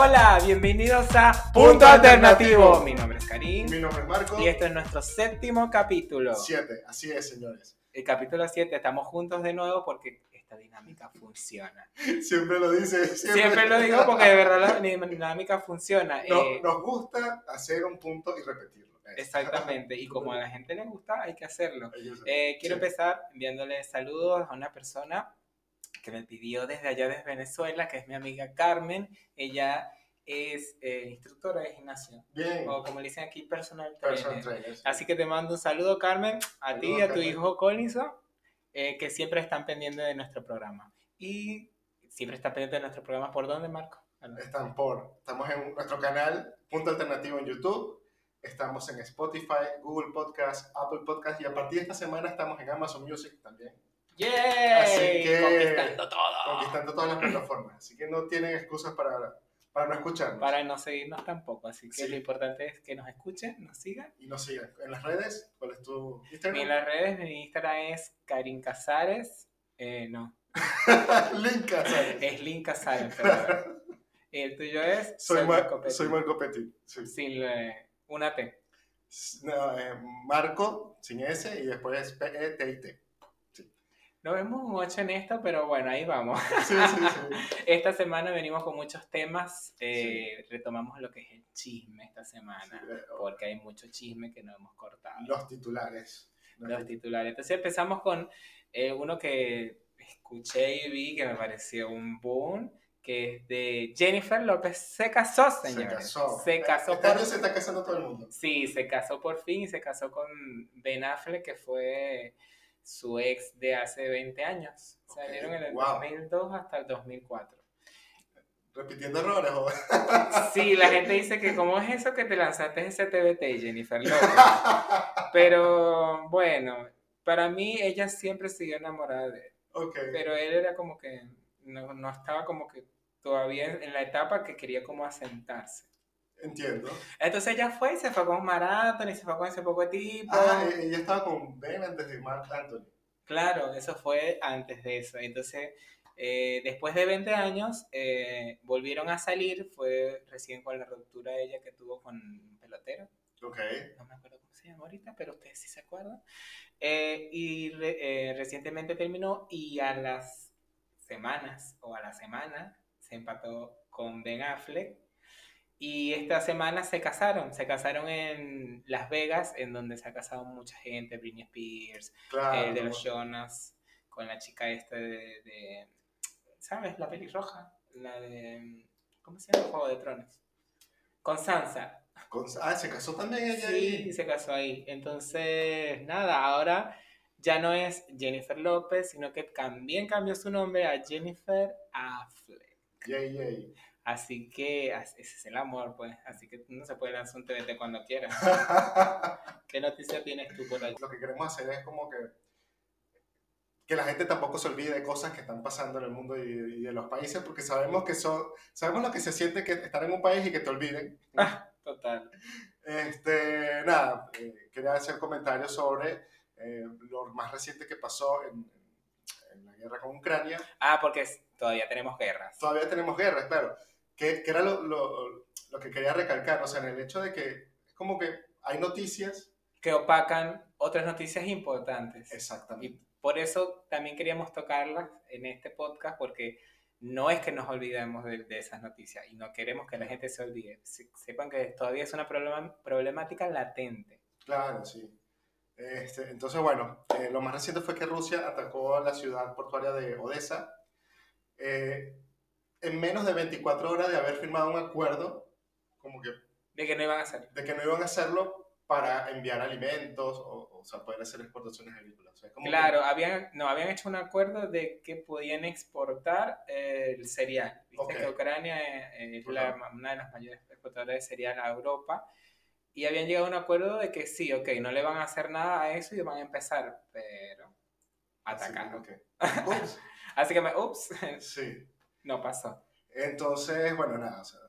Hola, bienvenidos a Punto Alternativo. Mi nombre es Karim Mi nombre es Marco. y este es nuestro séptimo capítulo. Siete, así es, señores. El capítulo 7, estamos juntos de nuevo porque esta dinámica funciona. Siempre lo dice. Siempre, Siempre lo digo porque de verdad la dinámica funciona. No- Eh, nos gusta hacer un punto y repetirlo. Exactamente, y como a la gente le gusta, hay que hacerlo. Eh, quiero Sí. empezar enviándole saludos a una persona que me pidió desde allá, desde Venezuela, que es mi amiga Carmen. Ella es eh, instructora de gimnasio, Bien. o como le dicen aquí, personal trainer. Personal trainer, sí. Así que te mando un saludo, Carmen, a ti y a tu hijo Collinson, eh, que siempre están pendientes de nuestro programa. Y siempre están pendientes de nuestro programa. ¿Por dónde, Marco? Están por. Estamos en nuestro canal Punto Alternativo en YouTube. Estamos en Spotify, Google Podcast, Apple Podcast y a partir de esta semana estamos en Amazon Music también, ¡Yay! Así que- Conquistando todo. conquistando todas las plataformas. Así que no tienen excusas para, para no escucharnos. Para no seguirnos tampoco. Así que Sí. lo importante es que nos escuchen, nos sigan. Y nos sigan. En las redes, ¿cuál es tu Instagram? En las redes, mi Instagram es Karin Casares. Eh, no, Link, ¿sabes? es Link Casares. perdón. El tuyo es Soy, Mar- Marco Petit. soy Marco Petit. sí. Sin eh, una T. No, eh, Marco, sin S, y después P-E-T-I-T. Nos vemos un 8 en esto, pero bueno, ahí vamos. Sí, sí, sí. Esta semana venimos con muchos temas. eh, Retomamos lo que es el chisme esta semana, eh, porque hay mucho chisme que no hemos cortado. Los titulares. Los titulares. Entonces empezamos con eh, uno que escuché y vi que me pareció un boom, que es de Jennifer López. Se casó, Se señores. casó. Se casó Este por año se está casando todo el mundo. Sí, se casó por fin y se casó con Ben Affleck, que fue su ex de hace 20 años. Salieron en el wow. 2002 hasta el 2004. Repitiendo errores, Sí, la gente dice que cómo es eso que te lanzaste ese TBT, Jennifer López. Pero bueno, para mí ella siempre siguió enamorada de él. Pero él era como que no, no estaba como que todavía en la etapa que quería como asentarse. Entiendo. Entonces ella fue y se fue con Maratón y se fue con ese poco de tipo. Ah, eh, ella estaba con Ben antes de Mark Anthony. Claro, eso fue antes de eso. Entonces, eh, después de 20 años, eh, volvieron a salir. Fue recién con la ruptura de ella que tuvo con pelotero. Ok. No me acuerdo cómo se llama ahorita, pero ustedes sí se acuerdan. Eh, y re- eh, recientemente terminó y a las semanas o a la semana se empató con Ben Affleck. Y esta semana se casaron. Se casaron en Las Vegas, en donde se ha casado mucha gente. Britney Spears, Claro. el de los Jonas con la chica esta de, de- ¿sabes? La pelirroja, la de ¿cómo se llama? Juego de Tronos. Con Sansa. Con- ah, se casó también ella Sí, ahí. se casó ahí. Entonces, nada, ahora ya no es Jennifer López, sino que también cambió su nombre a Jennifer Affleck. Yay, yay. Así que ese es el amor, pues. Así que no se puede lanzar un TBT cuando quiera. ¿Qué noticia tienes tú por ahí? Lo que queremos hacer es como que que la gente tampoco se olvide de cosas que están pasando en el mundo y, y en los países, porque sabemos que son, sabemos lo que se siente que estar en un país y que te olviden. Total. Este, nada, eh, quería hacer comentarios sobre eh, lo más reciente que pasó en, en la guerra con Ucrania. Ah, porque todavía tenemos guerras. Todavía tenemos guerras, claro. Que, que era lo, lo, lo que quería recalcar, o sea, en el hecho de que es como que hay noticias. que opacan otras noticias importantes. Exactamente. Y por eso también queríamos tocarlas en este podcast, porque no es que nos olvidemos de, de esas noticias y no queremos que la gente se olvide. Se- sepan que todavía es una problema- problemática latente. Claro, sí. Este, entonces, bueno, eh, lo más reciente fue que Rusia atacó a la ciudad portuaria de Odessa. eh, en menos de 24 horas de haber firmado un acuerdo, como que De que no iban a hacer. de que no iban a hacerlo para enviar alimentos o, o sea, poder hacer exportaciones agrícolas. O sea, como que- Claro, habían, no, habían hecho un acuerdo de que podían exportar eh, el cereal. Viste Ok. que Ucrania eh, es la- una de las mayores exportadoras de cereal a Europa. Y habían llegado a un acuerdo de que sí, ok, no le van a hacer nada a eso y van a empezar, pero así atacar. que- Ups, Así que me, ups, sí. No pasó. Entonces, bueno, nada, o sea,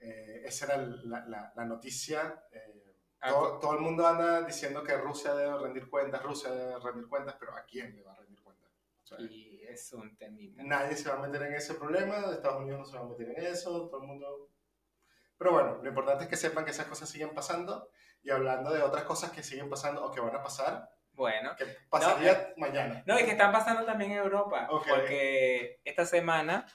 eh, esa era la, la- la noticia. eh, Ah, todo, todo el mundo anda diciendo que Rusia debe rendir cuentas, Rusia debe rendir cuentas, pero ¿a quién le va a rendir cuentas? O sea, Y es un temita. nadie se va a meter en ese problema, Estados Unidos no se va a meter en eso, todo el mundo Pero bueno, lo importante es que sepan que esas cosas siguen pasando y hablando de otras cosas que siguen pasando o que van a pasar, Bueno, que pasaría eh, mañana. no, y que están pasando también en Europa, Ok. porque esta semana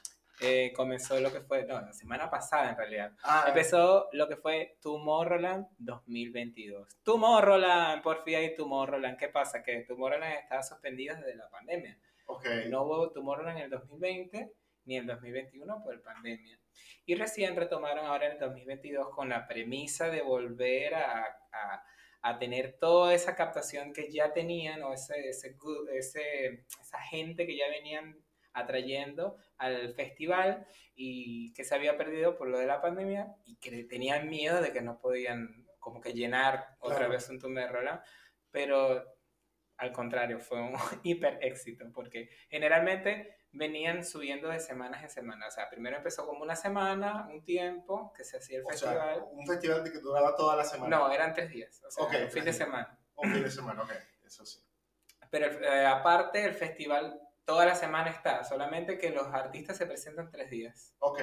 eh, comenzó lo que fue, no, la semana pasada en realidad, Ah, empezó lo que fue Tomorrowland 2022. Tomorrowland, por fin hay Tomorrowland. ¿Qué pasa? Que Tomorrowland estaba suspendido desde la pandemia. ok. No hubo Tomorrowland en el 2020 ni en el 2021 por pandemia. Y recién retomaron ahora en el 2022 con la premisa de volver a, a- a tener toda esa captación que ya tenían o ese, ese, ese- esa gente que ya venían atrayendo al festival y que se había perdido por lo de la pandemia y que tenían miedo de que no podían como que llenar otra Claro. vez un Tomorrowland, pero al contrario, fue un hiper éxito, porque generalmente venían subiendo de semanas en semana. O sea, primero empezó como una semana, un tiempo, que se hacía el O sea, festival. un festival que duraba toda la semana. no, eran tres días, o sea, un fin de semana. Un fin de semana, ok. Eso sí. Pero eh, aparte, el festival toda la semana está, solamente que los artistas se presentan tres días. Ok.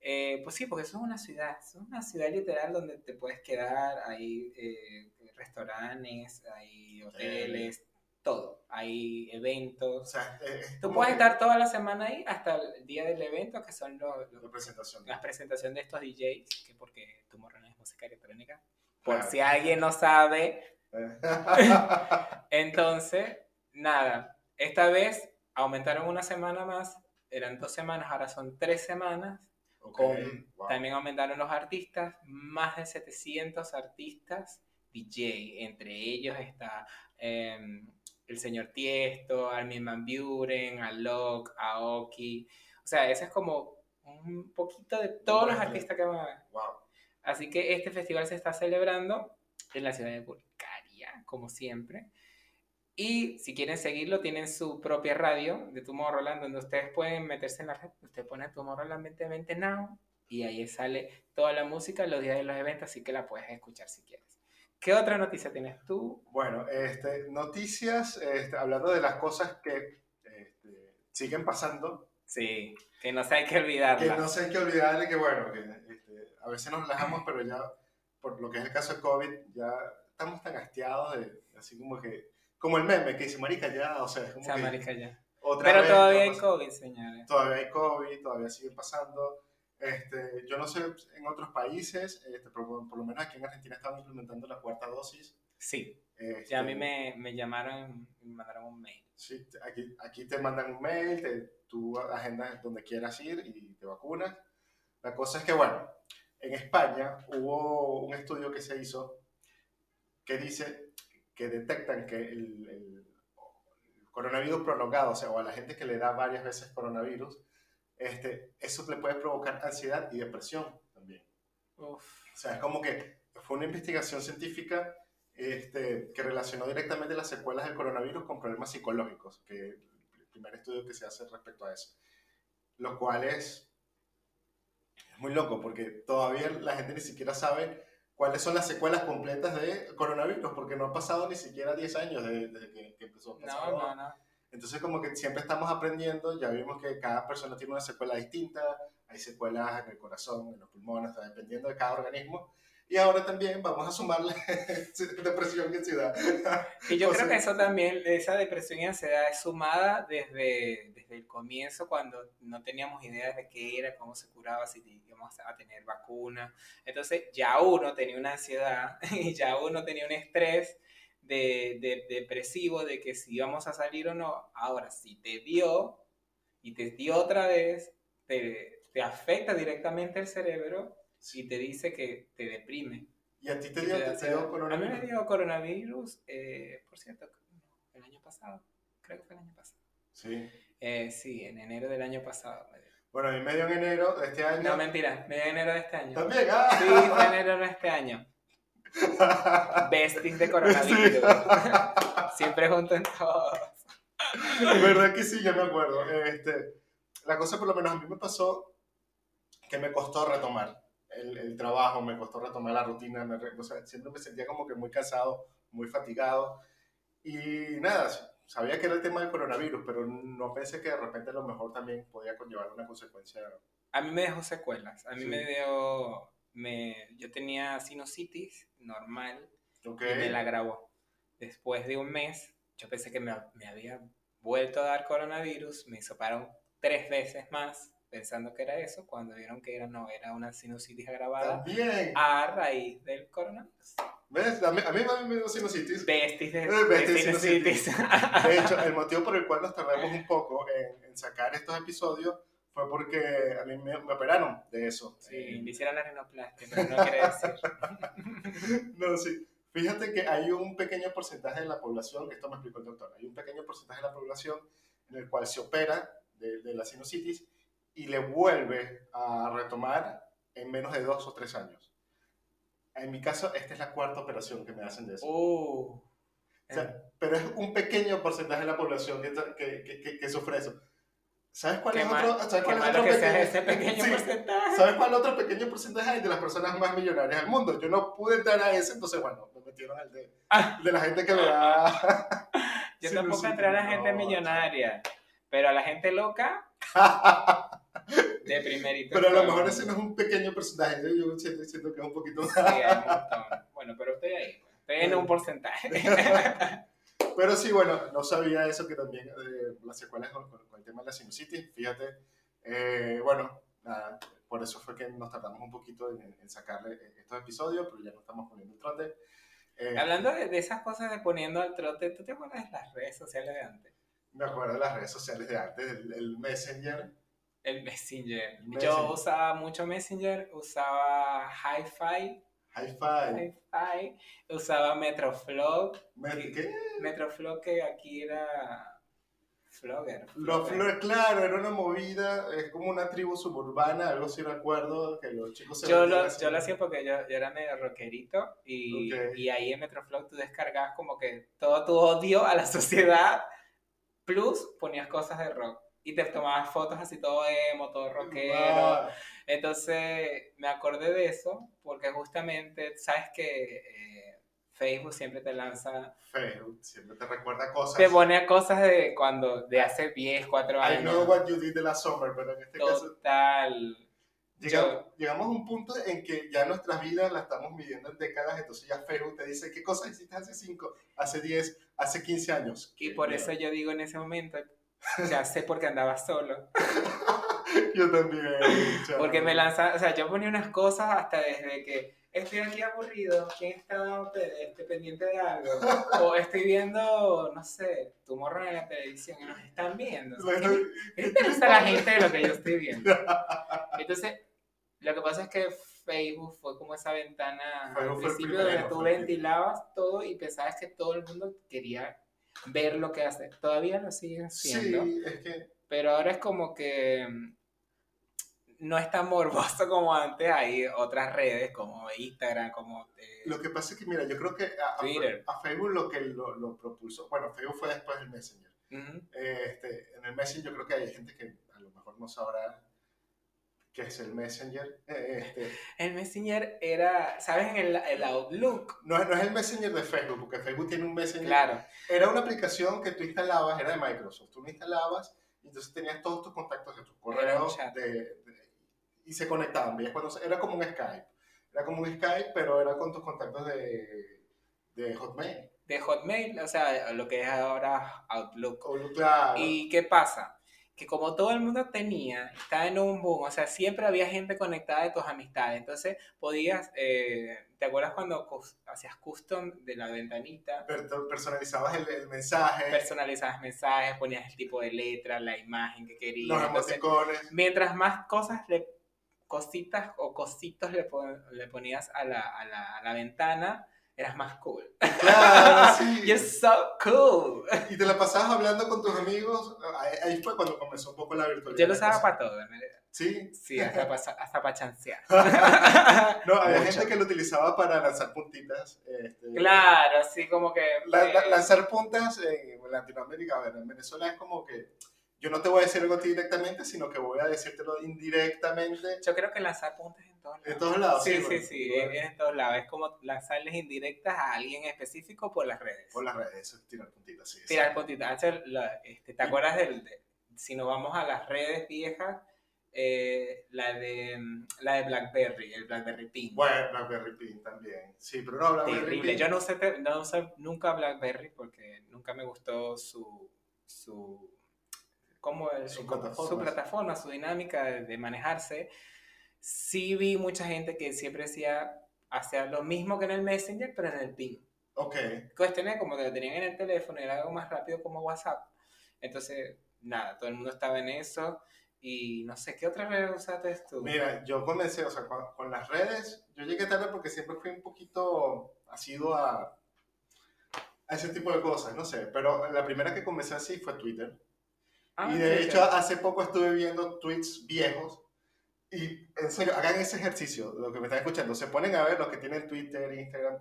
Eh, pues sí, porque eso es una ciudad, eso es una ciudad literal donde te puedes quedar, hay eh, restaurantes, hay hoteles, todo, hay O eventos. sea, es Tú puedes que estar toda la semana ahí hasta el día del evento, que son los, los- La presentación. las presentaciones de estos DJs, que porque Tomorrowland es música electrónica. Por Claro. si alguien no sabe, entonces, nada, esta vez aumentaron una semana más, eran dos semanas, ahora son tres semanas. Ok, Con- wow. También aumentaron los artistas, más de 700 artistas DJ. Entre ellos está em, el señor Tiesto, Armin Van Buren, Alok, Aoki. O sea, ese es como un poquito de todos los artistas que van a ver. Wow. Así que este festival se está celebrando en la ciudad de Bulgaria, como siempre. Y si quieren seguirlo, tienen su propia radio de Tomorrowland, donde ustedes pueden meterse en la red. Usted pone Tomorrowland 2020 Now y ahí sale toda la música los días de los eventos, así que la puedes escuchar si quieres. ¿Qué otra noticia tienes tú? Bueno, este, noticias, este, hablando de las cosas que este, siguen pasando, Sí, que no se hay que que olvidarla. no sé hay que olvidar de que, bueno, que este, a veces nos relajamos, pero ya, por lo que es el caso de COVID, ya estamos tan hastiados de, así como que, como el meme que dice, marica, ya, o sea, es como O sea, que marica, ya. otra Pero vez todavía hay. COVID, señores. Todavía hay COVID, todavía sigue pasando. Este, yo no sé en otros países, este, pero por, lo menos aquí en Argentina estaban implementando la cuarta dosis. Sí, Este, ya a mí me, me llamaron y me mandaron un mail. Sí, aquí, aquí te mandan un mail, te, tú agendas donde quieras ir y te vacunas. La cosa es que, bueno, en España hubo un estudio que se hizo que dice que detectan que el, el coronavirus prolongado, o sea, o a la gente que le da varias veces coronavirus, este, eso le puede provocar ansiedad y depresión también. Uf. O sea, es como que fue una investigación científica este, que relacionó directamente las secuelas del coronavirus con problemas psicológicos, que el primer estudio que se hace respecto a eso. Lo cual es, es muy loco, porque todavía la gente ni siquiera sabe cuáles son las secuelas completas de coronavirus, porque no ha pasado ni siquiera 10 años desde, desde que, que empezó a pasar. No, no, no. Entonces como que siempre estamos aprendiendo, ya vimos que cada persona tiene una secuela distinta, hay secuelas en el corazón, en los pulmones, está dependiendo de cada organismo. Y ahora también vamos a sumarle depresión y ansiedad. Y yo O creo sea- que eso también, esa depresión y ansiedad es sumada desde, desde el comienzo, cuando no teníamos idea de qué era, cómo se curaba, si íbamos a tener vacuna. Entonces ya uno tenía una ansiedad y ya uno tenía un estrés de, de- depresivo de que si íbamos a salir o no. Ahora, si te dio y te dio otra vez, te, te afecta directamente el cerebro y te dice que te deprime. Y a ti te dio, te te dio A mí coronavirus. me dio coronavirus, eh, por cierto, el año pasado. Creo que fue el año pasado. Sí. Eh, sí, en enero del año pasado. me dio. Bueno, a mí me dio en enero de este año. No, mentira, me dio en enero de este año. También, ah. Sí, fue en enero de este año. Besties de coronavirus. Siempre junto en todos. ¿Verdad que sí? Ya me acuerdo. Este, la cosa, por lo menos a mí me pasó que me costó retomar el, el trabajo, me costó retomar la rutina. me o sea, siempre me sentía como que muy cansado, muy fatigado. Y nada, sabía que era el tema del coronavirus, pero no pensé que de repente a lo mejor también podía conllevar una consecuencia. A mí me dejó secuelas. A mí Sí. me dio me, yo tenía sinusitis normal Ok. y me la grabó. Después de un mes, yo pensé que me, me había vuelto a dar coronavirus, me hisoparon tres veces más pensando que era eso, cuando vieron que era, no, era una sinusitis agravada También. a raíz del coronavirus. ¿Ves? A mí, a mí me dio sinusitis. Besties de, Eh, de besties sinusitis. De hecho, el motivo por el cual nos tardamos un poco en, en sacar estos episodios fue porque a mí me, me operaron de eso. Sí, me hicieron la rinoplastia, pero no quiere decir. No, sí. Fíjate que hay un pequeño porcentaje de la población, que esto me explicó el doctor, hay un pequeño porcentaje de la población en el cual se opera de, de la sinusitis y le vuelve a retomar en menos de dos o tres años. En mi caso, esta es la cuarta operación que me hacen de eso. Uh, O sea, pero es un pequeño porcentaje de la población que, que- que- que sufre eso. ¿Sabes cuál es mal- otro, ¿sabes cuál es otro pequeño, ese pequeño Sí. porcentaje. ¿Sabes cuál otro pequeño porcentaje hay de las personas más millonarias del mundo? Yo no pude entrar a ese, entonces bueno, me metieron al de, Ah. de la gente que le da... Yo Sí, tampoco sí, entré a la no, gente chamo. millonaria, pero a la gente loca, de primerito. Pero a lo mejor ese no es un pequeño porcentaje, yo, yo siento, siento que es un poquito Sí, hay un montón. Bueno, pero estoy ahí. pues. Estoy en un porcentaje. Pero sí, bueno, no sabía eso que también eh, las secuelas con, con- con el tema de la sinusitis, fíjate. Eh, bueno, nada, por eso fue que nos tardamos un poquito en, en sacarle estos episodios, pero ya no estamos poniendo el trote. Eh, Hablando de, de esas cosas de poniendo al trote, ¿tú te acuerdas de las redes sociales de antes? me acuerdo de las redes sociales de antes, el, el Messenger. El Messenger. Messenger. Yo usaba mucho Messenger, usaba Hi-Fi, Hi-Fi. Hi-Fi, usaba Metroflog. Me- ¿Qué? Metroflog que aquí era Flogger. Los Flogger. claro, era una movida, es como una tribu suburbana, algo así recuerdo, que los chicos se Yo lo, yo lo hacía porque yo, yo era medio rockerito y, y ahí en Metroflog tú descargabas como que todo tu odio a la sociedad, plus ponías cosas de rock y te tomabas fotos así todo emo, todo rockero. Ah, Entonces me acordé de eso porque justamente, sabes que eh, Facebook siempre te lanza, Facebook, siempre te recuerda cosas. te pone cosas de cuando, de hace 10, 4 I know años. what you did the last summer, pero en este caso Total. llegamos, llegamos a un punto en que ya nuestras vidas las estamos midiendo en décadas, entonces ya Facebook te dice qué cosas hiciste hace 5, hace 10, hace 15 años. Y por eso yo digo en ese momento, ya sé por qué andaba solo. Yo también. Porque me lanzaba, o sea, yo ponía unas cosas hasta desde que estoy aquí aburrido, ¿quién está este, pendiente de algo? O estoy viendo, no sé, tu morro en la televisión y nos están viendo. O sea, ¿qué, qué interesa a la gente de lo que yo estoy viendo? Entonces, lo que pasa es que Facebook fue como esa ventana al Facebook el principio primero, donde tú ventilabas todo y pensabas que todo el mundo quería ver lo que hace. Todavía lo siguen haciendo. Sí, es que Pero ahora es como que mm, no es tan morboso como antes. Hay otras redes como Instagram, como... eh, lo que pasa es que, mira, yo creo que a, a- Twitter. a Facebook lo que lo, lo propulsó, bueno, Facebook fue después del Messenger. Este, en el Messenger yo creo que hay gente que a lo mejor no sabrá qué es el Messenger. Eh, Este, El Messenger era, ¿sabes? En el, el Outlook. no, es- no es el Messenger de Facebook, porque Facebook tiene un Messenger. Claro. Era una aplicación que tú instalabas, era de Microsoft. Tú la instalabas y entonces tenías todos tus contactos de tus correos chat. de, de- y se conectaban. ¿ves? Cuando era como un Skype. Era como un Skype, pero era con tus contactos de, de Hotmail. De Hotmail, o sea, lo que es ahora Outlook. O, claro. ¿Y qué pasa? Que como todo el mundo tenía, estaba en un boom, o sea, siempre había gente conectada de tus amistades. Entonces podías, eh, ¿te acuerdas cuando hacías custom de la ventanita? Per- personalizabas el, el mensaje, Personalizabas mensajes, ponías el tipo de letra, la imagen que querías. los Entonces, emoticones. mientras más cosas le cositas o cositos le, pon- le ponías a la, a, la, a la ventana, eras más cool. Claro, sí. You're so cool. Y te la pasabas hablando con tus amigos. Ahí, fue cuando comenzó un poco la virtualidad. Yo lo usaba para todo, en realidad. Sí. Sí, hasta para hasta chancear. No, había Mucho. gente que lo utilizaba para lanzar puntitas. este, Claro, así como que... La- la- eh, lanzar puntas en Latinoamérica, bueno, en Venezuela es como que yo no te voy a decir algo a ti directamente, sino que voy a decírtelo indirectamente yo creo que lanzar puntas todos lados. en todos lados. Sí, sí, bueno, sí, bueno, es en todos lados. Es como lanzarles indirectas a alguien específico por las redes. Por las redes, eso es tirar puntitas, sí. sí. Tirar puntitas. Hacer la- este, ¿Te acuerdas del... de- si nos vamos a las redes viejas, eh, la de mm, la de BlackBerry, el BlackBerry Pin. Bueno, BlackBerry Pin también. Sí, pero no BlackBerry Terrible. Pin. Yo no usé, no usé nunca BlackBerry porque nunca me gustó su su cómo es? Su su plataforma. plataforma, su dinámica de, de manejarse. Sí vi mucha gente que siempre decía hacía lo mismo que en el Messenger, pero en el Pin. Ok. Cuestioné como que lo tenían en el teléfono era algo más rápido como WhatsApp. Entonces, nada, todo el mundo estaba en eso. Y no sé, ¿qué otra red usaste tú? Mira, yo comencé, o sea, con, con las redes, yo llegué tarde porque siempre fui un poquito asiduo a, a ese tipo de cosas, no sé, pero la primera que comencé así fue Twitter. Ah, y de hecho, hace poco estuve viendo tweets viejos. Y en serio, hagan ese ejercicio, lo que me están escuchando. Se ponen a ver los que tienen Twitter, Instagram,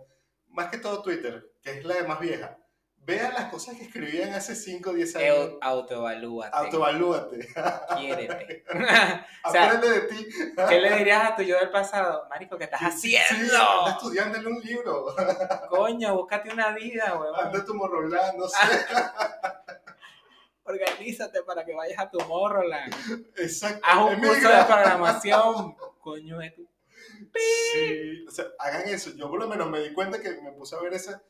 más que todo Twitter, que es la más vieja. Vean las cosas que escribían hace 5 o 10 años. Autoevalúate. Autoevalúate. Quiérete. o sea, Aprende de ti. ¿qué le dirías a tu yo del pasado? Marico, ¿qué estás Sí, haciendo? anda estudiando en un libro. Coño, búscate una vida, huevón. Anda tu morrolán, no sé. Organízate para que vayas a tu Morroland. Exacto. Haz un curso de programación. Coño, de tu... Sí, o sea, hagan eso. Yo por lo menos me di cuenta que me puse a ver esa.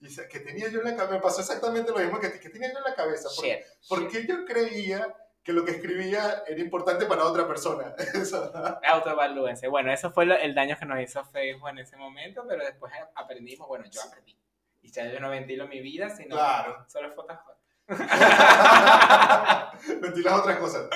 Y que tenía yo en la cabeza. Me pasó exactamente lo mismo que, que tenía yo en la cabeza. ¿Por, Shit. por qué yo creía que lo que escribía era importante para otra persona? Autoevalúense. Bueno, eso fue lo- el daño que nos hizo Facebook en ese momento, pero después aprendimos, bueno, yo aprendí. Y ya yo no ventilo mi vida, sino Claro. solo Photoshop. Ventilas otras cosas.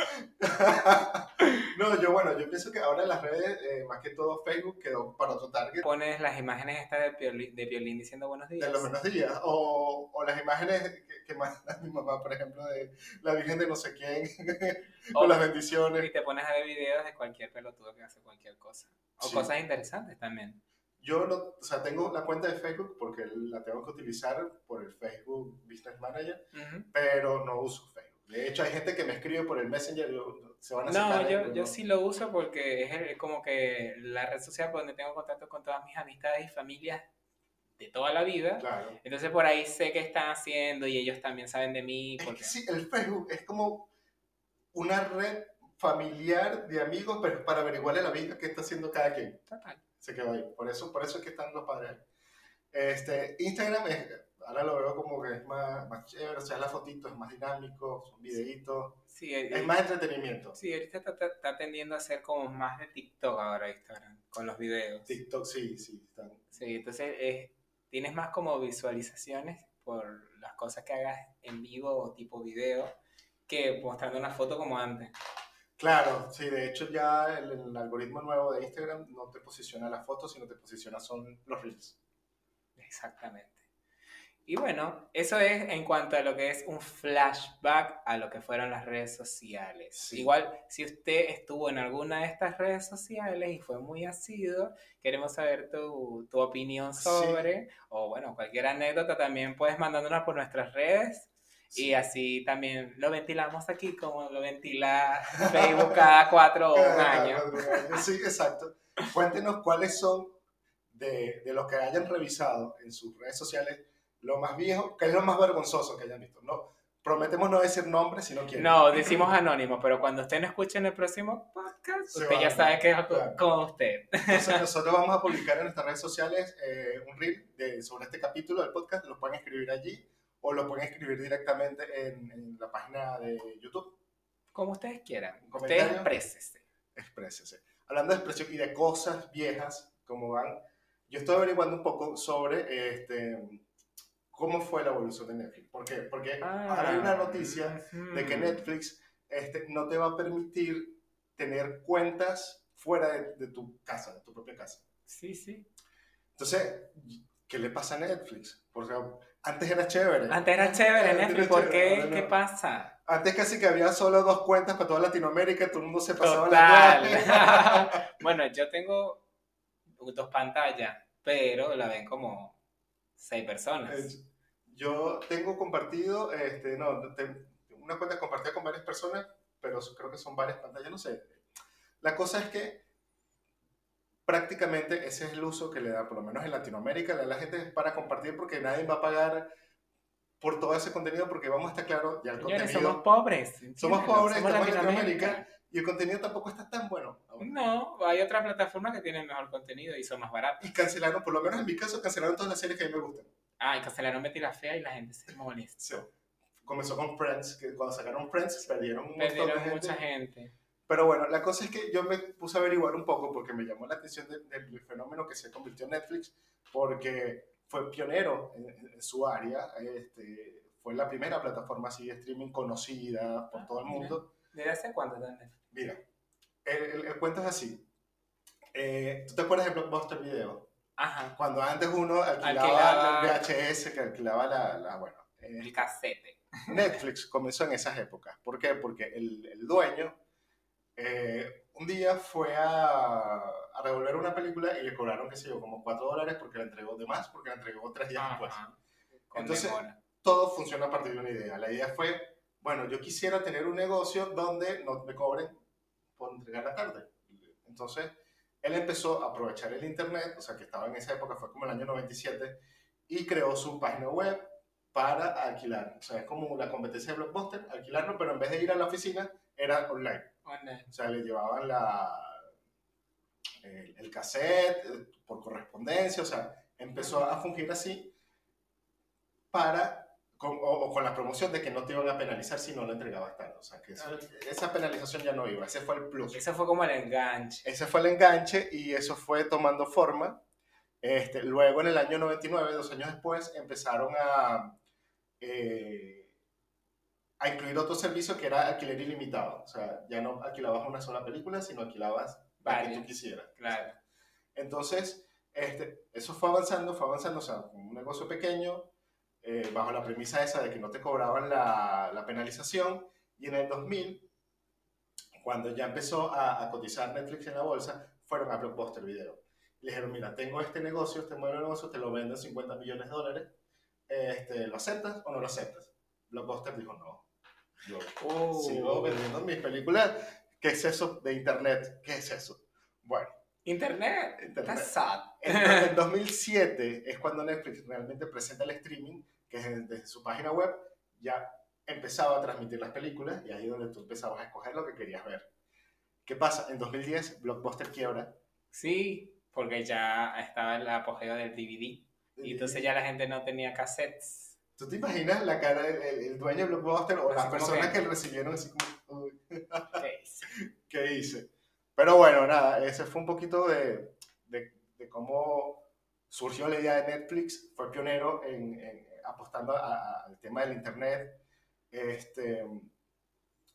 no, yo bueno, yo pienso que ahora las redes, eh, más que todo Facebook, quedó para otro target. Pones las imágenes estas de Piolín, de Piolín diciendo buenos días. de los buenos días. O, o las imágenes que, que manda mi mamá, por ejemplo, de la Virgen de no sé quién, O- con las bendiciones. y te pones a ver videos de cualquier pelotudo que hace cualquier cosa. O Sí. cosas interesantes también. Yo no, o sea, tengo la cuenta de Facebook porque la tengo que utilizar por el Facebook Business Manager, pero no uso Facebook. De hecho, hay gente que me escribe por el Messenger, se van a No, yo, yo No. sí lo uso porque es el- como que la red social donde tengo contacto con todas mis amistades y familias de toda la vida. Claro. Entonces por ahí sé qué están haciendo y ellos también saben de mí. Es Porque... que sí, el Facebook es como una red familiar de amigos, pero para averiguarle la vida que está haciendo cada quien. Total. se quedó ahí. Por eso, por eso es que están los padres. Este, Instagram, es, ahora lo veo como que es más, más chévere, o sea, la fotito es más dinámico, son videitos, Sí, es más entretenimiento. sí ahorita está, está- está tendiendo a ser como más de TikTok ahora Instagram, con los videos. TikTok, sí, sí, están. Sí, entonces eh, tienes más como visualizaciones por las cosas que hagas en vivo o tipo video que mostrando una foto como antes. Claro, sí, de hecho ya el, el algoritmo nuevo de Instagram no te posiciona las fotos, sino te posiciona son los reels. Exactamente. Y bueno, eso es en cuanto a lo que es un flashback a lo que fueron las redes sociales. Sí. Igual, si usted estuvo en alguna de estas redes sociales y fue muy asiduo, queremos saber tu, tu opinión Sí. sobre, o bueno, cualquier anécdota también puedes mandándonos por nuestras redes. Y así también lo ventilamos aquí como lo ventila Facebook cada cuatro o un año. Sí, exacto. Cuéntenos cuáles son de, de los que hayan revisado en sus redes sociales lo más viejo, que es lo más vergonzoso que hayan visto. No, prometemos no decir nombres, sino quién. No, decimos anónimo, pero cuando usted no escuche en el próximo podcast, Se usted ya sabe que es con- claro. con usted. Entonces nosotros vamos a publicar en nuestras redes sociales eh, un reel de, sobre este capítulo del podcast, lo pueden escribir allí o lo pueden escribir directamente en, en la página de YouTube. Como ustedes quieran. Usted ¿Comentario? exprésese. Exprésese. Hablando de expresión y de cosas viejas, como van, yo estoy averiguando un poco sobre este, cómo fue la evolución de Netflix. ¿Por qué? Porque ahora hay una noticia de que. Netflix este, no te va a permitir tener cuentas fuera de, de tu casa, de tu propia casa. Sí, sí. Entonces, ¿qué le pasa a Netflix? Porque antes era chévere. Antes era chévere Antes Netflix, era ¿por chévere, qué? no. ¿Qué pasa? Antes casi que había solo dos cuentas para toda Latinoamérica, todo el mundo se pasaba la Total. bueno, yo tengo dos pantallas, pero la ven como seis personas. Eh, Yo tengo compartido, este, no, una cuenta compartida con varias personas, pero creo que son varias pantallas, no sé. La cosa es que prácticamente ese es el uso que le da, por lo menos en Latinoamérica, le da la gente para compartir porque nadie va a pagar por todo ese contenido porque vamos a estar claro, ya el Señores, contenido... somos pobres. Somos pobres, estamos en Latinoamérica. Y el contenido tampoco está tan bueno. No, hay otras plataformas que tienen mejor contenido y son más baratas. Y cancelaron, por lo menos en mi caso, cancelaron todas las series que a mí me gustan. Ah, y cancelaron Betty la Fea y la gente se molesta. Sí. Comenzó con Friends, que cuando sacaron Friends perdieron un de gente. mucha gente. Pero bueno, la cosa es que yo me puse a averiguar un poco porque me llamó la atención de- del fenómeno que se convirtió en Netflix, porque fue pionero en, en- su área, este, fue la primera plataforma así de streaming conocida por Ah, todo el mundo. ¿Desde hace cuánto Netflix? Mira, el, el- el cuento es así. Eh, ¿Tú te acuerdas de Blockbuster Video? Ajá, Cuando antes uno alquilaba, Alquilaba- el VHS, que alquilaba la, la- bueno, eh, el casete. Netflix comenzó en esas épocas. ¿Por qué? Porque el, el dueño eh, un día fue a, a devolver una película y le cobraron, qué sé yo, como 4 dólares porque la entregó de más, porque la entregó tres días después. Entonces- demora. Todo funciona a partir de una idea. La idea fue, bueno, yo quisiera tener un negocio donde no me cobren por entregar la tarde. Entonces, él empezó a aprovechar el Internet, o sea, que estaba en esa época, fue como el año 97, y creó su página web para alquilar. O sea, es como la competencia de Blockbuster, alquilarlo, pero en vez de ir a la oficina, era online. O sea, le llevaban la, el, el cassette eh, por correspondencia, o sea, empezó a fungir así para, con, o, o con la promoción de que no te iban a penalizar si no lo entregabas tarde. O sea, que eso- esa penalización ya no iba, ese fue el plus. Ese fue como el enganche. Ese fue el enganche y eso fue tomando forma. Este, luego, en el año 99, dos años después, empezaron a, eh, a incluir otro servicio que era alquiler ilimitado. O sea, ya no alquilabas una sola película, sino alquilabas la que tú quisieras. Claro. Entonces, este, eso fue avanzando, fue avanzando, o sea, un negocio pequeño, eh, bajo la premisa esa de que no te cobraban la, la penalización. Y en el 2000, cuando ya empezó a, a cotizar Netflix en la bolsa, fueron a Blockbuster Video. Le dijeron, mira, tengo este negocio, este modelo de negocio, te lo vendo en 50 millones de dólares. Este, ¿Lo aceptas o no lo aceptas? Blockbuster dijo, no. Yo Uh. sigo vendiendo mis películas. ¿Qué es eso de Internet? ¿Qué es eso? Bueno, Internet. Internet. That's sad. en, en 2007 es cuando Netflix realmente presenta el streaming, que es desde su página web ya empezaba a transmitir las películas y ahí es donde tú empezabas a escoger lo que querías ver. ¿Qué pasa? En 2010 Blockbuster quiebra. Sí, porque ya estaba el apogeo del DVD. Y entonces ya la gente no tenía cassettes. ¿Tú te imaginas la cara del el, el dueño de Blockbuster o las personas que- que recibieron así como, "Uy, ¿Qué hice? ¿qué hice? Pero bueno, nada, ese fue un poquito de, de, de cómo surgió la idea de Netflix. Fue pionero en, en apostando al tema del Internet. Este,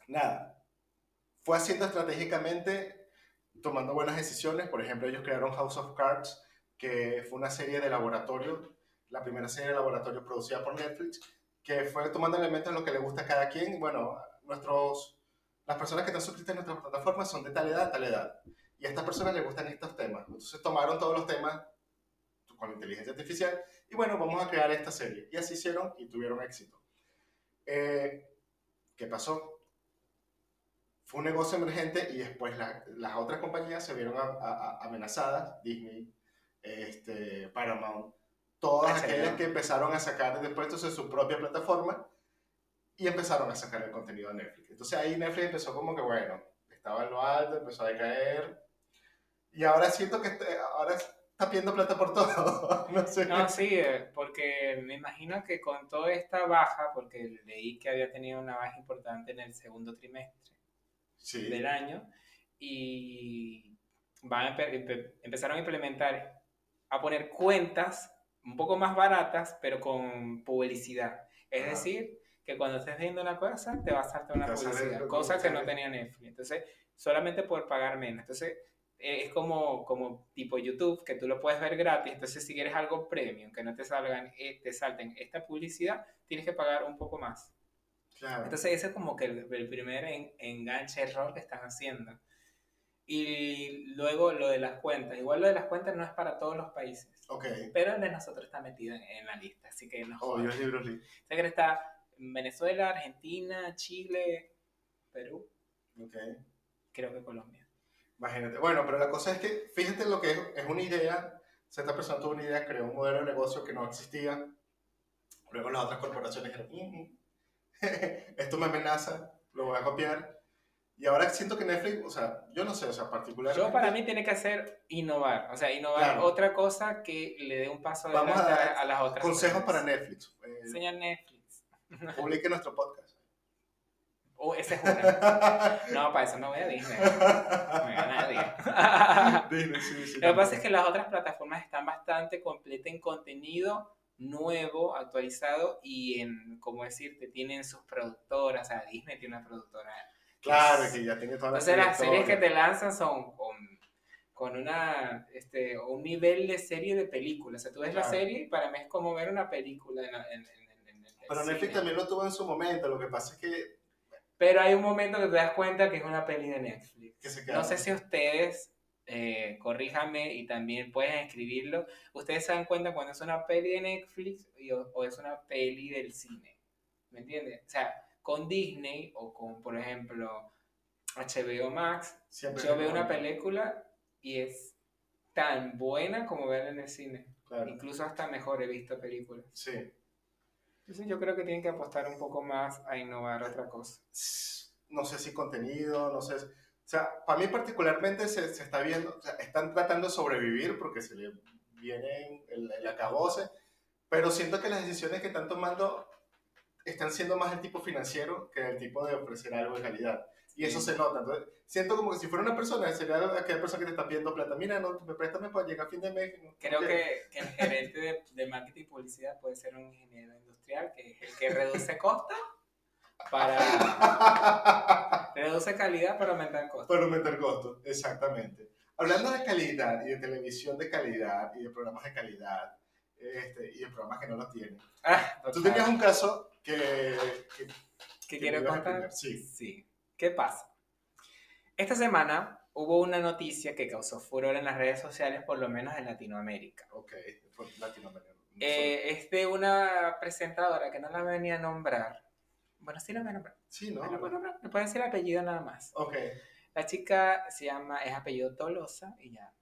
nada, fue haciendo estratégicamente, tomando buenas decisiones. Por ejemplo, ellos crearon House of Cards, que fue una serie de laboratorio, la primera serie de laboratorio producida por Netflix, que fue tomando elementos de lo que le gusta a cada quien. Bueno, nuestros, las personas que están suscritas a nuestra plataforma son de tal edad, tal edad. Y a estas personas les gustan estos temas. Entonces tomaron todos los temas con inteligencia artificial y bueno, vamos a crear esta serie. Y así hicieron y tuvieron éxito. Eh, ¿Qué pasó? Fue un negocio emergente y después la- las otras compañías se vieron a- a- a- amenazadas, Disney, este, Paramount, todas aquellas que empezaron a sacar después entonces su propia plataforma y empezaron a sacar el contenido a Netflix. Entonces ahí Netflix empezó como que, bueno, estaba en lo alto, empezó a decaer y ahora siento que ahora está pidiendo plata por todo. no sé. No, sí, eh, porque me imagino que con toda esta baja, porque leí que había tenido una baja importante en el segundo trimestre Sí. del año, y van a empe- empezaron a implementar, a poner cuentas un poco más baratas, pero con publicidad. Es decir, que cuando estés viendo una cosa, te va a saltar una publicidad, cosa que no tenía Netflix. Entonces, solamente por pagar menos. Entonces, eh, es como, como tipo YouTube, que tú lo puedes ver gratis. Entonces, si quieres algo premium, que no te salgan, eh, te salten esta publicidad, tienes que pagar un poco más. Claro. Entonces, ese es como que el, el primer en- enganche error que están haciendo. Y luego lo de las cuentas. Igual lo de las cuentas no es para todos los países. Ok. Pero el de nosotros está metido en, en la lista. Así que no Obvio, jodas. libros li- Sé que está en Venezuela, Argentina, Chile, Perú, Ok. creo que Colombia. Imagínate. Bueno, pero la cosa es que, fíjate lo que es, es una idea. O sea, esta persona tuvo una idea, creó un modelo de negocio que no existía. Luego las otras corporaciones dijeron, "Mm, mm, esto me amenaza, lo voy a copiar. Y ahora siento que Netflix, o sea, yo no sé, o sea, particularmente... Yo para mí tiene que hacer innovar, o sea, innovar Claro. otra cosa que le dé un paso Vamos a a, dar a las otras. Consejos para Netflix. Eh, Enseña Netflix. publique nuestro podcast. Oh, ese es una. No, para eso no voy a Disney. No me gana nadie. Disney, sí, sí, Lo que pasa es que las otras plataformas están bastante completas en contenido nuevo, actualizado y en, como decirte, tienen sus productoras. O sea, Disney tiene una productora. Claro, es- que ya tiene toda la Entonces las series que te lanzan son con, con una, este, un nivel de serie de película. O sea, tú ves la serie y para mí es como ver una película en, en- en- en- el Pero cine. Netflix también lo tuvo en su momento, lo que pasa es que, Pero hay un momento que te das cuenta que es una peli de Netflix. que se queda... No sé si ustedes, eh, corríjame y también pueden escribirlo, ustedes se dan cuenta cuando es una peli de Netflix y- o, o es una peli del cine. ¿Me entiendes? O sea, con Disney o con, por ejemplo, HBO Max, Siempre yo veo una película y es tan buena como verla en el cine. Claro, Incluso hasta mejor he visto películas. sí. Entonces yo creo que tienen que apostar un poco más a innovar otra cosa. no sé si contenido, no sé. O sea, para mí particularmente se, se está viendo, o sea, están tratando de sobrevivir porque se le viene el, el acabose, pero siento que las decisiones que están tomando están siendo más el tipo financiero que el tipo de ofrecer algo de calidad. Y eso se nota. Entonces, siento como que si fuera una persona, sería aquella persona que te está pidiendo plata. Mira, no, me préstame para llegar a fin de mes. no- Creo que, que el gerente de, de marketing y publicidad puede ser un ingeniero industrial, que es el que reduce costos para... reduce calidad para aumentar costos. Para aumentar costos, exactamente. Hablando de calidad y de televisión de calidad y de programas de calidad este, y de programas que no lo tienen. Ah, Tú tenías un caso que... que- ¿Qué que quiero contar? sí. Sí. ¿Qué pasa? Esta semana hubo una noticia que causó furor en las redes sociales, por lo menos en Latinoamérica. ok, Latinoamérica. Eh, es de una presentadora que no la venía a nombrar. Bueno, sí la voy a nombrar. sí, ¿no? No a nombrar. Me puede decir el apellido nada más. Ok, La chica se llama, es apellido Tolosa y ya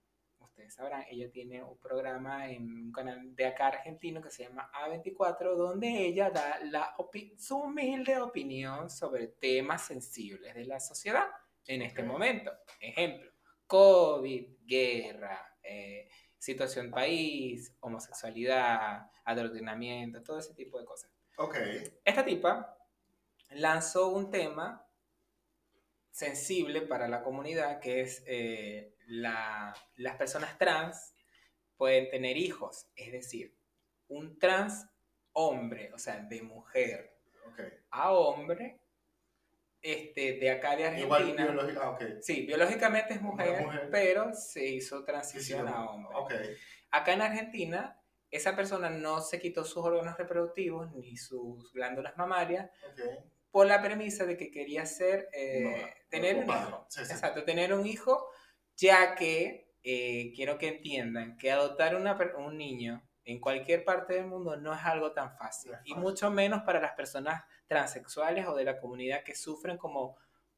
ustedes sabrán, ella tiene un programa en un canal de acá argentino que se llama A24, donde ella da la su humilde opinión sobre temas sensibles de la sociedad en este momento. Ejemplo, COVID, guerra, eh, situación país, homosexualidad, adoctrinamiento, todo ese tipo de cosas. ok, Esta tipa lanzó un tema sensible para la comunidad que es eh, la- las personas trans pueden tener hijos, es decir, un trans hombre, o sea, de mujer a hombre, este, de acá de Igual Argentina. biológica, ah, ok. Sí, biológicamente es mujer, pero se hizo Sí, sí, transición a hombre. Ok, Acá en Argentina, esa persona no se quitó sus órganos reproductivos ni sus glándulas mamarias. Por la premisa de que quería ser, eh, No, tener un padre. hijo. Sí, sí. Exacto, tener un hijo, ya que eh, quiero que entiendan que adoptar una un niño en cualquier parte del mundo no es algo tan fácil. No Y mucho menos para las personas transexuales o de la comunidad que sufren como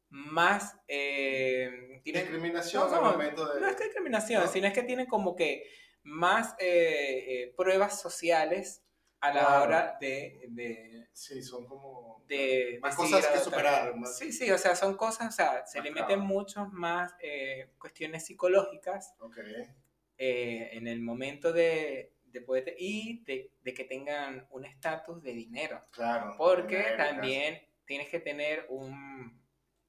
más... eh, tienen- Discriminación no, al momento de... no es que discriminación, ¿No? sino es que tienen como que más pruebas sociales a la Claro. hora de, de, Sí, son como... de Más decidir cosas que superar. más- Sí, sí, o sea, son cosas, o sea, se Más le meten trabas. muchos más eh, cuestiones psicológicas Ok, eh, en el momento de, de poder y de, de que tengan un estatus de dinero. claro. Porque también tienes que tener un,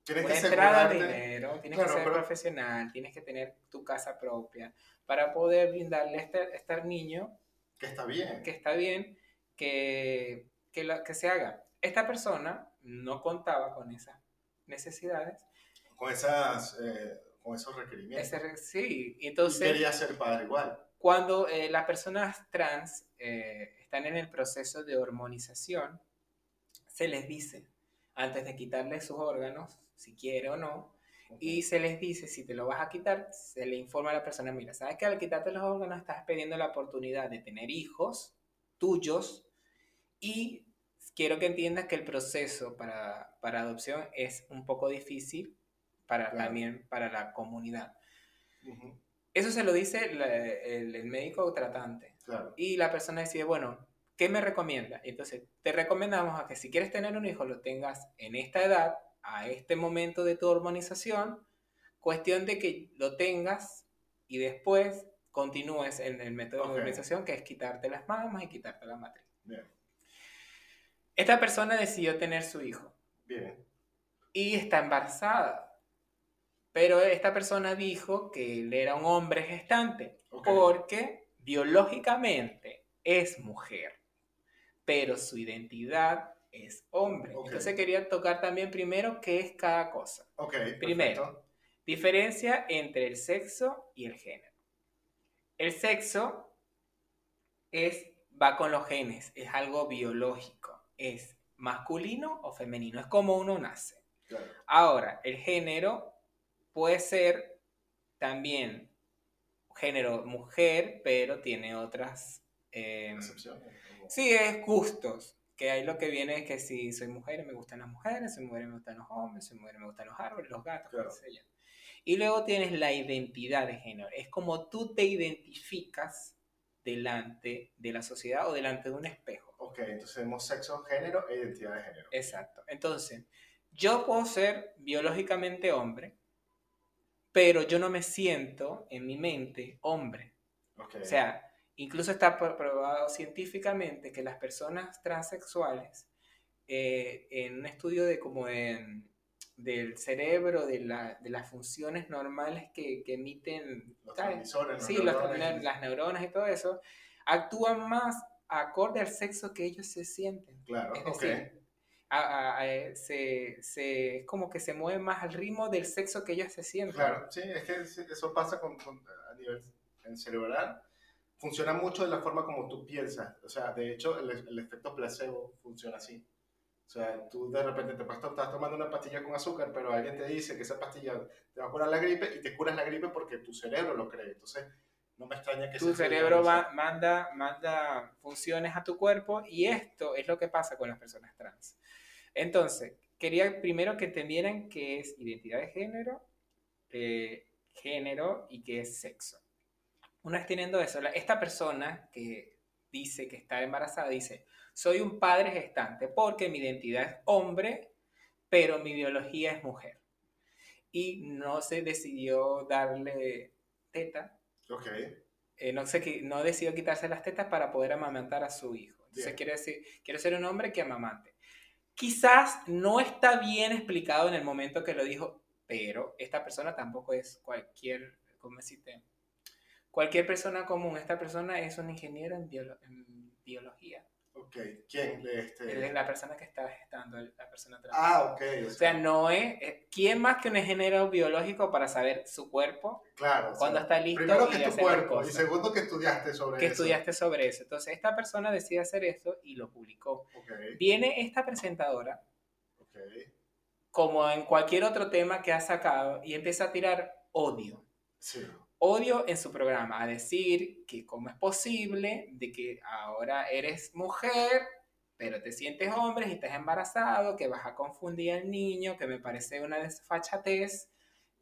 Tienes una que entrada de dinero, tienes Claro, que ser pero- profesional, tienes que tener tu casa propia para poder brindarle a este, a este niño Que está bien. que está bien que, que, lo- que se haga. Esta persona no contaba con esas necesidades. Con, esas, eh, con esos requerimientos. Ese sí, Y entonces quería ser padre igual. cuando eh, las personas trans eh, están en el proceso de hormonización, se les dice, antes de quitarle sus órganos, si quiere o no, y se les dice, si te lo vas a quitar, se le informa a la persona, mira, sabes que al quitarte los órganos estás perdiendo la oportunidad de tener hijos tuyos y quiero que entiendas que el proceso para, para adopción es un poco difícil para, Claro. también para la comunidad. Eso se lo dice la- el, el médico tratante Claro. y la persona decide, bueno, ¿qué me recomienda? Entonces, te recomendamos a que si quieres tener un hijo, lo tengas en esta edad, a este momento de tu hormonización, cuestión de que lo tengas y después continúes en el método de hormonización, que es quitarte las mamas y quitarte la matriz. Bien, Esta persona decidió tener su hijo bien. y está embarazada. Pero esta persona dijo que él era un hombre gestante Ok. porque biológicamente es mujer, pero su identidad es hombre. Ok. Entonces quería tocar también primero qué es cada cosa. Primero. perfecto. Diferencia entre el sexo y el género. El sexo es, va con los genes, es algo biológico, es masculino o femenino, es como uno nace. Claro. Ahora, el género puede ser también género mujer, pero tiene otras... eh, sí, es gustos. Que ahí lo que viene es que si soy mujer me gustan las mujeres, soy mujer me gustan los hombres, soy mujer me gustan los árboles, los gatos, Claro. qué sé yo. Y luego tienes la identidad de género. Es como tú te identificas delante de la sociedad o delante de un espejo. Ok, entonces tenemos sexo, género e identidad de género. Exacto. Entonces, yo puedo ser biológicamente hombre, pero yo no me siento en mi mente hombre. Ok. O sea, incluso está pro- probado científicamente que las personas transexuales, eh, en un estudio de como de- del cerebro, de, la- de las funciones normales que, que emiten los transmisores, Sí, los las neuronas y todo eso, actúan más acorde al sexo que ellos se sienten. Claro, Es decir, a- a- a- eh, se, se- es como que se mueven más al ritmo del sexo que ellos se sienten. Claro, sí, es que eso pasa con, con- a nivel en cerebral. Funciona mucho de la forma como tú piensas. O sea, de hecho, el, el efecto placebo funciona así. O sea, tú de repente te estás tomando una pastilla con azúcar, pero alguien te dice que esa pastilla te va a curar la gripe y te curas la gripe porque tu cerebro lo cree. Entonces, no me extraña que Tu cerebro va- manda, manda funciones a tu cuerpo y esto es lo que pasa con las personas trans. Entonces, quería primero que entendieran qué es identidad de género, eh, género y qué es sexo. Una vez teniendo eso, la- esta persona que dice que está embarazada dice, soy un padre gestante porque mi identidad es hombre, pero mi biología es mujer. Y no se decidió darle teta Ok, eh, no, qui- no decidió quitarse las tetas para poder amamantar a su hijo. Entonces Bien. quiere decir, quiero ser un hombre que amamante. Quizás no está bien explicado en el momento que lo dijo, pero esta persona tampoco es cualquier, ¿cómo decirte? Cualquier persona común. Esta persona es un ingeniero en, biolo- en biología. ok. ¿Quién? Este... Él es la persona que está gestando, la persona trans. Ah, ok. O sea, no es... eh, ¿Quién más que un ingeniero biológico para saber su cuerpo claro. o sea, cuando está listo Primero y que tu cuerpo y segundo que estudiaste sobre que eso. estudiaste sobre eso. Entonces, esta persona decide hacer esto y lo publicó. Ok, Viene esta presentadora, ok. como en cualquier otro tema que ha sacado, y empieza a tirar odio. Sí. Odio en su programa, a decir que cómo es posible de que ahora eres mujer, pero te sientes hombre y estás embarazado, que vas a confundir al niño, que me parece una desfachatez,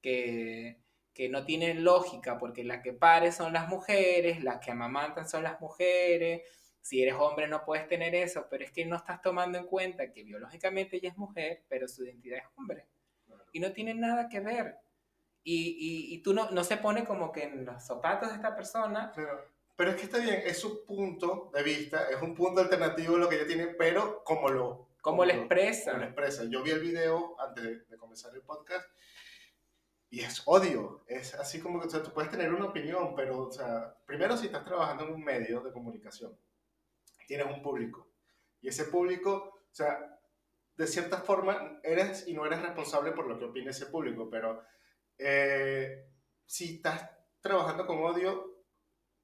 que, que no tiene lógica, porque las que pares son las mujeres, las que amamantan son las mujeres, si eres hombre no puedes tener eso, pero es que no estás tomando en cuenta que biológicamente ella es mujer, pero su identidad es hombre. Claro. Y no tiene nada que ver. Y, y, y tú no, no se pone como que en los zapatos de esta persona. Pero, pero es que está bien, es su punto de vista, es un punto alternativo lo que ella tiene, pero como lo, ¿Cómo lo lo- expresa? como lo expresa. Yo vi el video antes de, de comenzar el podcast y es odio. Es así como que o sea, tú puedes tener una opinión, pero o sea, primero si estás trabajando en un medio de comunicación, tienes un público y ese público, o sea, de cierta forma eres y no eres responsable por lo que opine ese público, pero eh, si estás trabajando con odio,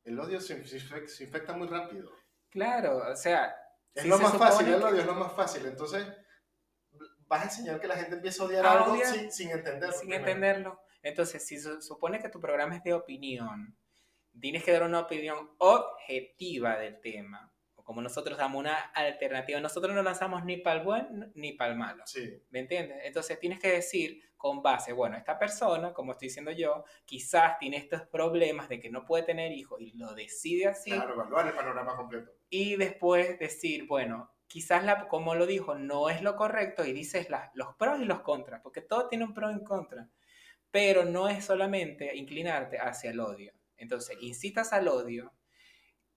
el odio se, se infec- se infecta muy rápido. Claro, o sea. Es si lo se más fácil, el odio es lo más fácil. Entonces, vas a enseñar que la gente empiece a odiar A algo odiar. sin, sin entenderlo. sin primero. entenderlo. Entonces, si se supone que tu programa es de opinión, tienes que dar una opinión objetiva del tema. Como nosotros damos una alternativa. Nosotros no lanzamos ni para el buen ni para el malo. Sí, ¿Me entiendes? Entonces tienes que decir con base, bueno, esta persona, como estoy diciendo yo, quizás tiene estos problemas de que no puede tener hijos y lo decide así. claro, evaluar el panorama completo. Y después decir, bueno, quizás, la, como lo dijo, no es lo correcto y dices los pros y los contras, porque todo tiene un pro y un contra, pero no es solamente inclinarte hacia el odio. Entonces, incitas al odio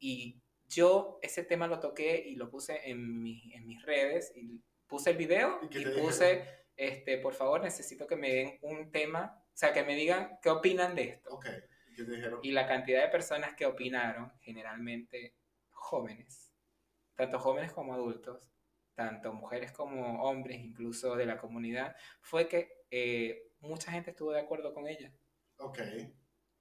y yo ese tema lo toqué y lo puse en, en mis redes y puse el video y, puse, este, por favor, necesito que me den un tema, o sea, que me digan qué opinan de esto. Okay. ¿Y, qué dijeron? y la cantidad de personas que opinaron, generalmente jóvenes, tanto jóvenes como adultos, tanto mujeres como hombres, incluso de la comunidad, fue que eh, mucha gente estuvo de acuerdo con ella. Ok.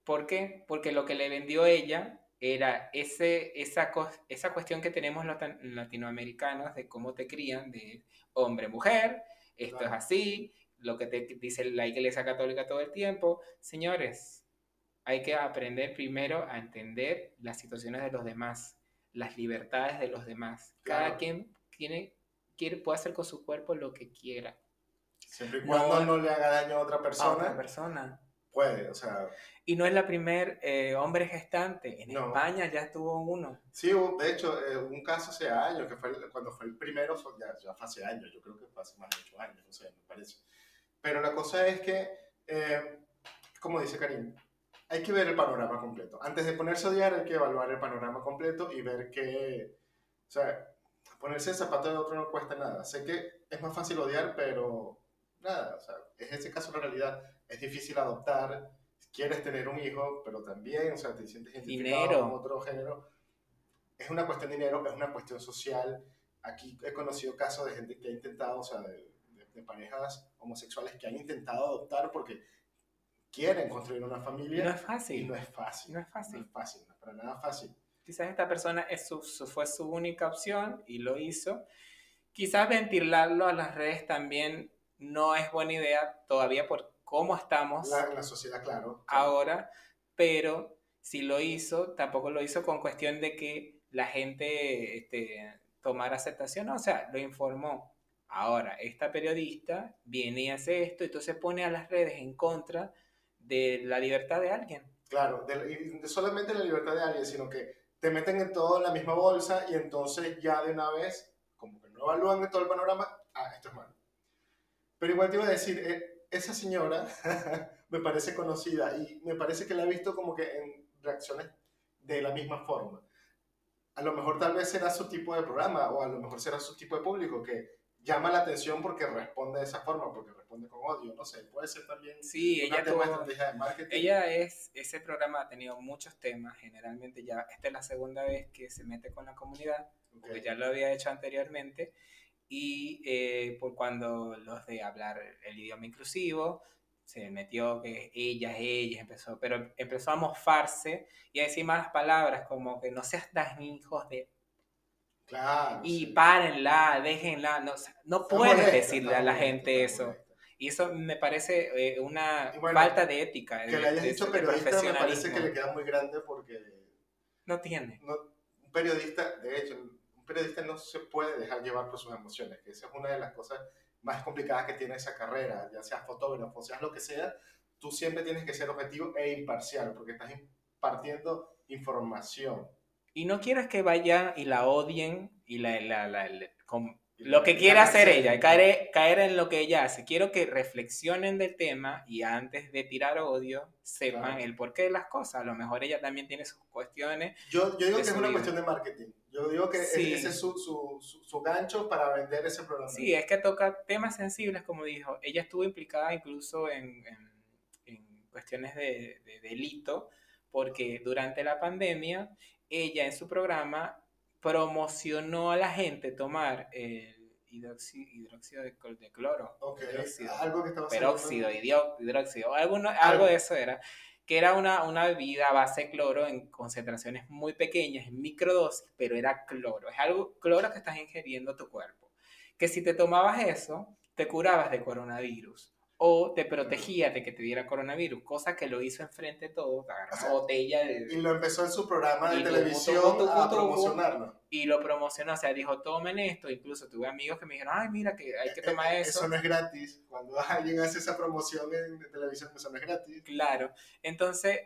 ¿Por qué? Porque lo que le vendió ella era ese, esa, esa cuestión que tenemos los latinoamericanos de cómo te crían, de hombre-mujer, esto es así, lo que te dice la Iglesia Católica todo el tiempo. Señores, hay que aprender primero a entender las situaciones de los demás, las libertades de los demás. Cada quien tiene, quiere, puede hacer con su cuerpo lo que quiera. Siempre y cuando no, le haga daño a otra persona. A otra persona. Puede, o sea. Y no es la primer eh, hombre gestante. En España ya estuvo uno. Sí, de hecho, eh, un caso hace años, que fue cuando fue el primero, ya, ya fue hace años, yo creo que fue hace más de ocho años, no sé, me parece. Pero la cosa es que, eh, como dice Karim, hay que ver el panorama completo. Antes de ponerse a odiar, hay que evaluar el panorama completo y ver que, o sea, ponerse el zapato de otro no cuesta nada. Sé que es más fácil odiar, pero nada, o sea, es ese caso la realidad. Es difícil adoptar, quieres tener un hijo, pero también, o sea, te sientes identificado dinero. con otro género. Es una cuestión de dinero, es una cuestión social. Aquí he conocido casos de gente que ha intentado, o sea, de, parejas homosexuales que han intentado adoptar porque quieren construir una familia. no es fácil. Y no es fácil. No es fácil. No es fácil, no es para nada fácil. Quizás esta persona es su, fue su única opción y lo hizo. Quizás ventilarlo a las redes también no es buena idea todavía por cómo estamos. La, la sociedad, claro, Ahora, pero si lo hizo, tampoco lo hizo con cuestión de que la gente este, tomara aceptación, o sea, lo informó. Ahora, esta periodista viene y hace esto, entonces pone a las redes en contra de la libertad de alguien. Claro, de, solamente la libertad de alguien, sino que te meten en todo en la misma bolsa y entonces ya de una vez, como que no evalúan todo el panorama, ah, esto es malo. Pero igual te iba a decir, eh, esa señora me parece conocida y me parece que la he visto como que en reacciones de la misma forma. A lo mejor tal vez será su tipo de programa o a lo mejor será su tipo de público que llama la atención porque responde de esa forma, porque responde con odio, no sé, puede ser también sí, ella tuvo, estrategia de marketing. Ella es, ese programa ha tenido muchos temas, generalmente ya, esta es la segunda vez que se mete con la comunidad, porque ya lo había hecho anteriormente, y eh, por cuando los de hablar el idioma inclusivo, se metió que ellas, ellas, empezó, pero empezó a mofarse y a decir malas palabras como que no seas tan hijos de... Claro. Y párenla, déjenla, no, no puedes decirle a la gente eso. Y eso me parece eh, una falta de ética. Que le hayas dicho periodista me parece que le queda muy grande porque... No tiene. No, un periodista, de hecho, periodista no se puede dejar llevar por sus emociones, que esa es una de las cosas más complicadas que tiene esa carrera, ya seas fotógrafo, seas lo que sea, tú siempre tienes que ser objetivo e imparcial, porque estás impartiendo información. Y no quieres que vayan y la odien y la, la, la, lo que quiera hacer ella, caer, caer en lo que ella hace. Quiero que reflexionen del tema y antes de tirar odio, sepan el porqué de las cosas. A lo mejor ella también tiene sus cuestiones. Yo, yo digo que es una cuestión de marketing. Yo digo que ese es su, su, su, gancho para vender ese programa. Sí, es que toca temas sensibles, como dijo. Ella estuvo implicada incluso en, en, en cuestiones de, de delito, porque durante la pandemia, ella en su programa promocionó a la gente tomar el hidróxido, de, cloro. algo que Peróxido, hidróxido, algo, de eso era. Que era una, una bebida a base de cloro en concentraciones muy pequeñas, en microdosis, pero era cloro. Es algo, cloro que estás ingiriendo tu cuerpo. Que si te tomabas eso, te curabas de coronavirus o te protegía de que te diera coronavirus, cosa que lo hizo enfrente de todos, agarró botella de, Y lo empezó en su programa de televisión a promocionarlo. Y lo promocionó, o sea, dijo, tomen esto, incluso tuve amigos que me dijeron, ay, mira, que hay que tomar eh, eh, eso. Eso no es gratis, cuando alguien hace esa promoción en televisión, eso no es gratis. Claro, entonces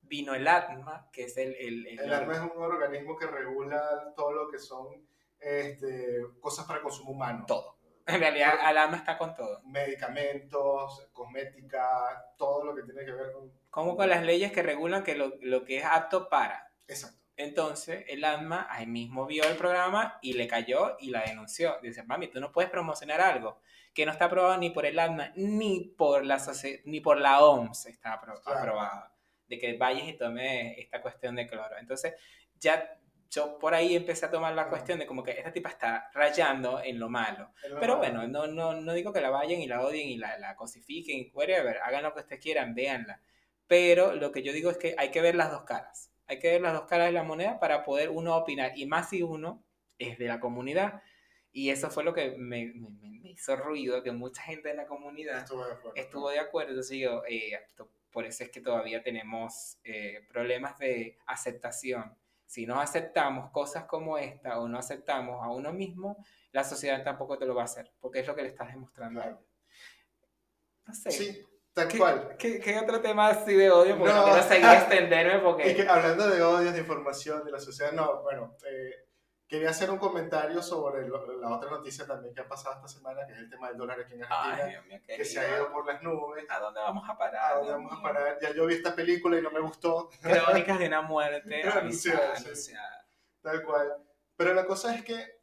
vino el ATMA, que es el... El, el, el ATMA es un organismo que regula todo lo que son este, cosas para consumo humano. Todo. En realidad, Alama está con todo. Medicamentos, cosmética, todo lo que tiene que ver con... Como con las leyes que regulan que lo, lo que es apto para. Exacto. Entonces, el ADMA ahí mismo vio el programa y le cayó y la denunció. Dice, mami, tú no puedes promocionar algo que no está aprobado ni por el ADMA ni por la, ni por la OMS está apro- Claro. aprobado. De que vayas y tomes esta cuestión de cloro. Entonces, ya yo por ahí empecé a tomar la cuestión de como que esta tipa está rayando en lo malo. Pero bueno, no, no, no digo que la vayan y la odien y la, la cosifiquen, whatever, hagan lo que ustedes quieran, véanla. Pero lo que yo digo es que hay que ver las dos caras. Hay que ver las dos caras de la moneda para poder uno opinar. Y más si uno es de la comunidad. Y eso fue lo que me, me- me- hizo ruido, que mucha gente de la comunidad Estuve de acuerdo. estuvo de acuerdo. Entonces yo, eh, por eso es que todavía tenemos eh, problemas de aceptación. Si no aceptamos cosas como esta o no aceptamos a uno mismo, la sociedad tampoco te lo va a hacer, porque es lo que le estás demostrando. a Claro. No sé. Sí, tal ¿Qué, cual. ¿qué, qué otro tema así de odio? Porque no, No. quiero seguir extenderme porque... que hablando de odios, de información, de la sociedad, no, bueno, eh, quería hacer un comentario sobre lo- la otra noticia también que ha pasado esta semana, que es el tema del dólar aquí en Argentina, Ay, Dios mío, que se ha ido por las nubes. ¿A dónde vamos a ¿A parar? dónde Dios vamos a parar? Ya yo vi esta película y no me gustó, Crónicas de una muerte Anunciada, anunciada. tal cual. Pero la cosa es que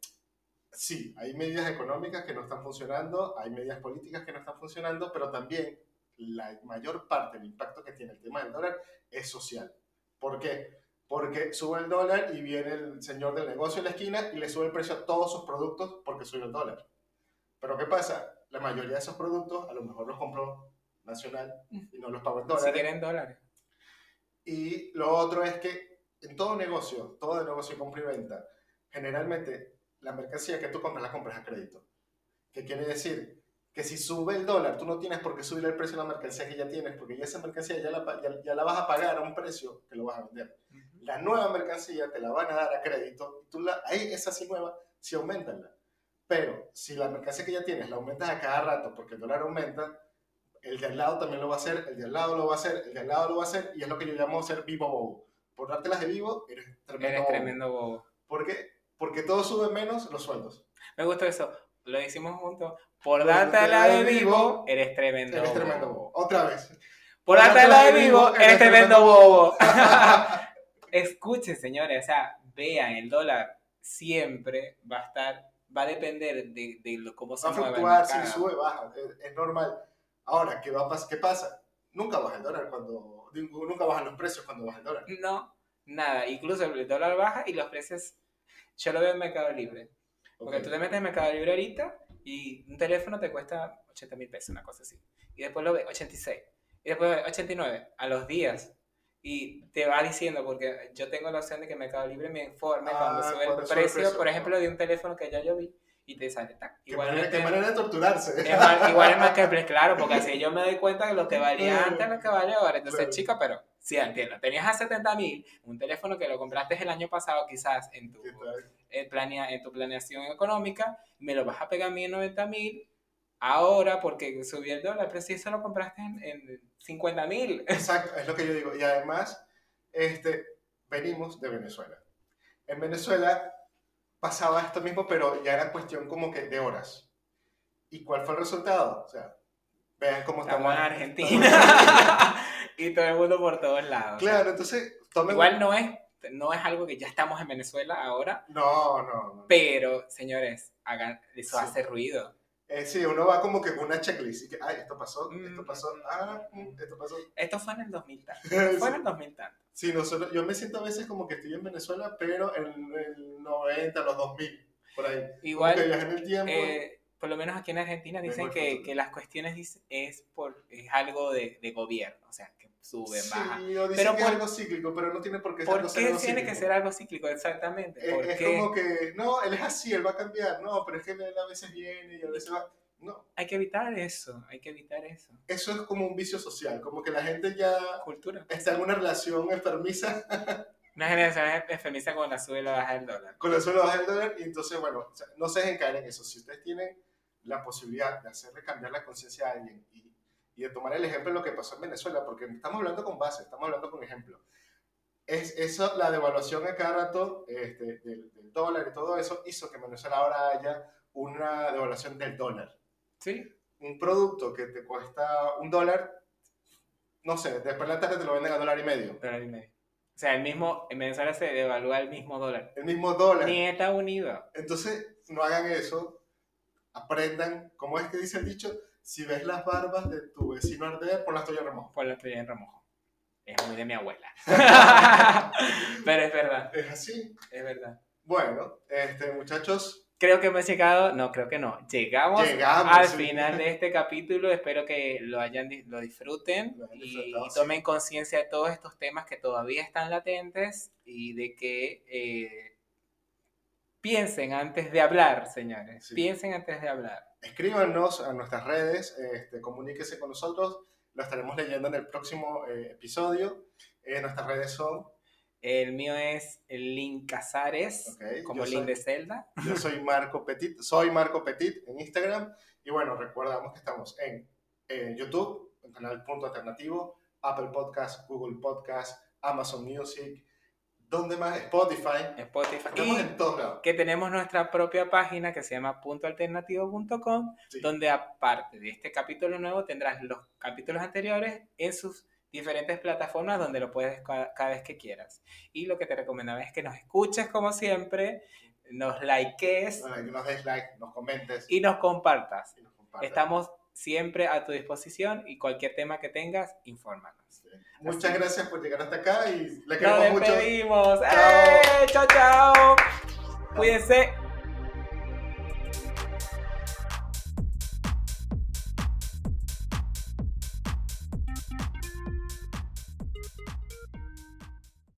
sí, hay medidas económicas que no están funcionando, hay medidas políticas que no están funcionando, pero también la mayor parte del impacto que tiene el tema del dólar es social. ¿Por qué? Porque sube el dólar y viene el señor del negocio en la esquina y le sube el precio a todos sus productos porque sube el dólar. Pero ¿qué pasa? La mayoría de esos productos a lo mejor los compró nacional y no los pagó en Si dólares. quieren dólares. Y lo otro es que en todo negocio, todo negocio compra y venta, generalmente la mercancía que tú compras la compras a crédito. ¿Qué quiere decir? Que si sube el dólar, tú no tienes por qué subir el precio de la mercancía que ya tienes, porque ya esa mercancía ya la, ya, ya la vas a pagar a un precio que lo vas a vender. La nueva mercancía te la van a dar a crédito, y tú la, ahí esa sí nueva, sí aumentanla. Pero si la mercancía que ya tienes la aumentas a cada rato porque el dólar aumenta, el de al lado también lo va a hacer, el de al lado lo va a hacer, el de al lado lo va a hacer, y es lo que yo llamo ser vivo bobo. Por dártelas de vivo, eres tremendo Eres bobo. tremendo bobo. ¿Por qué? Porque todo sube menos los sueldos. Me gustó eso. Lo hicimos juntos. Por darte la de vivo, eres tremendo Eres bobo. tremendo bobo. Otra vez. Por darte la de vivo, eres tremendo bobo. Escuchen, señores, o sea, vean, el dólar siempre va a estar, va a depender de, de lo, cómo se Va a mueva el fluctuar, si sube, baja. Es, es normal. Ahora, ¿qué, va a ¿qué pasa? Nunca baja el dólar cuando... Nunca bajan los precios cuando baja el dólar. No, nada. Incluso el dólar baja y los precios, yo lo veo en Mercado Libre. Porque Ok. tú te metes en Mercado Libre ahorita y un teléfono te cuesta 80 mil pesos, una cosa así. Y después lo ves 86. Y después lo ves 89 a los días. Y te va diciendo, porque yo tengo la opción de que Mercado Libre me informe Ah, cuando sube cuando el precio, precio. por ejemplo, de un teléfono que ya yo vi y te sale. tac. Qué manera, de torturarse. es más- igual es más que el claro, porque así yo me doy cuenta de lo que valía Claro. antes, lo que vale ahora. Entonces, Claro. chica, pero sí entiendo. Tenías a 70 mil un teléfono que lo compraste el año pasado, quizás en tu en, planea, en tu planeación económica, me lo vas a pegar a mí en 90 mil ahora porque subió el dólar, pero si eso lo compraste en, en 50 mil. Exacto, es lo que yo digo. Y además, este, venimos de Venezuela. En Venezuela pasaba esto mismo, pero ya era cuestión como que de horas. ¿Y cuál fue el resultado? O sea, vean cómo Estamos en la- Argentina y todo el mundo por todos lados. Claro, entonces, tomen... Igual no es, no es algo que ya estamos en Venezuela ahora, No, no, no. pero señores, hagan, eso Sí. hace ruido. Eh, sí, uno va como que con una checklist y que, ay, esto pasó, Mm. esto pasó, ah, mm, esto pasó. Esto fue en el 2000 tanto. Sí. Fue en el 2000 tanto. Sí, nosotros, yo me siento a veces como que estoy en Venezuela, pero en el 90, los 2000, por ahí. Como que Igual, viajé en el tiempo. eh, por lo menos aquí en Argentina dicen que, que las cuestiones es por es algo de, de gobierno, o sea, que sube, sí, baja. o dicen Pero que por- es algo cíclico, pero no tiene por qué ser ¿Por algo qué tiene cíclico. que ser algo cíclico? Exactamente. Eh, ¿Por es qué? como que, no, él es así, él va a cambiar. No, pero es que él a veces viene y a veces va. No, Hay que evitar eso, hay que evitar eso. eso es como un vicio social, como que la gente ya Cultura. está en una relación enfermiza Una generación enfermiza con la sube y la baja del dólar. con el suelo baja del dólar y entonces, bueno, o sea, no se dejen caer en eso. Si ustedes tienen la posibilidad de hacerle cambiar la conciencia a alguien y, y de tomar el ejemplo de lo que pasó en Venezuela, porque estamos hablando con base, estamos hablando con ejemplo. es eso, la devaluación a cada rato este, del, del dólar y todo eso hizo que en Venezuela ahora haya una devaluación del dólar. Sí, Un producto que te cuesta un dólar, no sé, después de la tarde te lo venden a dólar y medio. dólar y medio. O sea, el mismo, en Venezuela se devalúa el mismo dólar. El mismo dólar. Ni en Estados Unidos. Entonces, no hagan eso. Aprendan, ¿cómo es que dice el dicho? Si ves las barbas de tu vecino arder, ponlas tuyas en remojo. Por la estoy en remojo. Es muy de mi abuela. Pero es verdad, Es así. es verdad. Bueno, este, muchachos, Creo que hemos llegado, no, creo que no. Llegamos, Llegamos, al sí. final de este capítulo. Espero que lo hayan lo disfruten Lo y, y sí. tomen conciencia de todos estos temas que todavía están latentes y de que eh, piensen antes de hablar, señores. Sí. Piensen antes de hablar. escríbanos a nuestras redes, este, comuníquese con nosotros. Lo estaremos leyendo en el próximo eh, episodio. Eh, nuestras redes son, El mío es el Link Casares, Ok, como soy- de Zelda. yo soy Marco Petit, soy Marco Petit en Instagram. Y bueno, recordamos que estamos en eh, YouTube, en canal Punto Alternativo, Apple Podcast, Google Podcast, Amazon Music, ¿dónde más? Spotify. Spotify. Estamos Y en todos lados. que tenemos nuestra propia página que se llama puntoalternativo.com, Sí. donde aparte de este capítulo nuevo tendrás los capítulos anteriores en sus diferentes plataformas donde lo puedes ca- cada vez que quieras. Y lo que te recomendaba es que nos escuches como siempre, nos likees nos des like, nos comentes y nos compartas. y nos compartas. Estamos siempre a tu disposición y cualquier tema que tengas, infórmanos. Muchas gracias por llegar hasta acá y le Nos queremos mucho. despedimos. Chao. ¡Eh! ¡Chao, chao! Cuídense.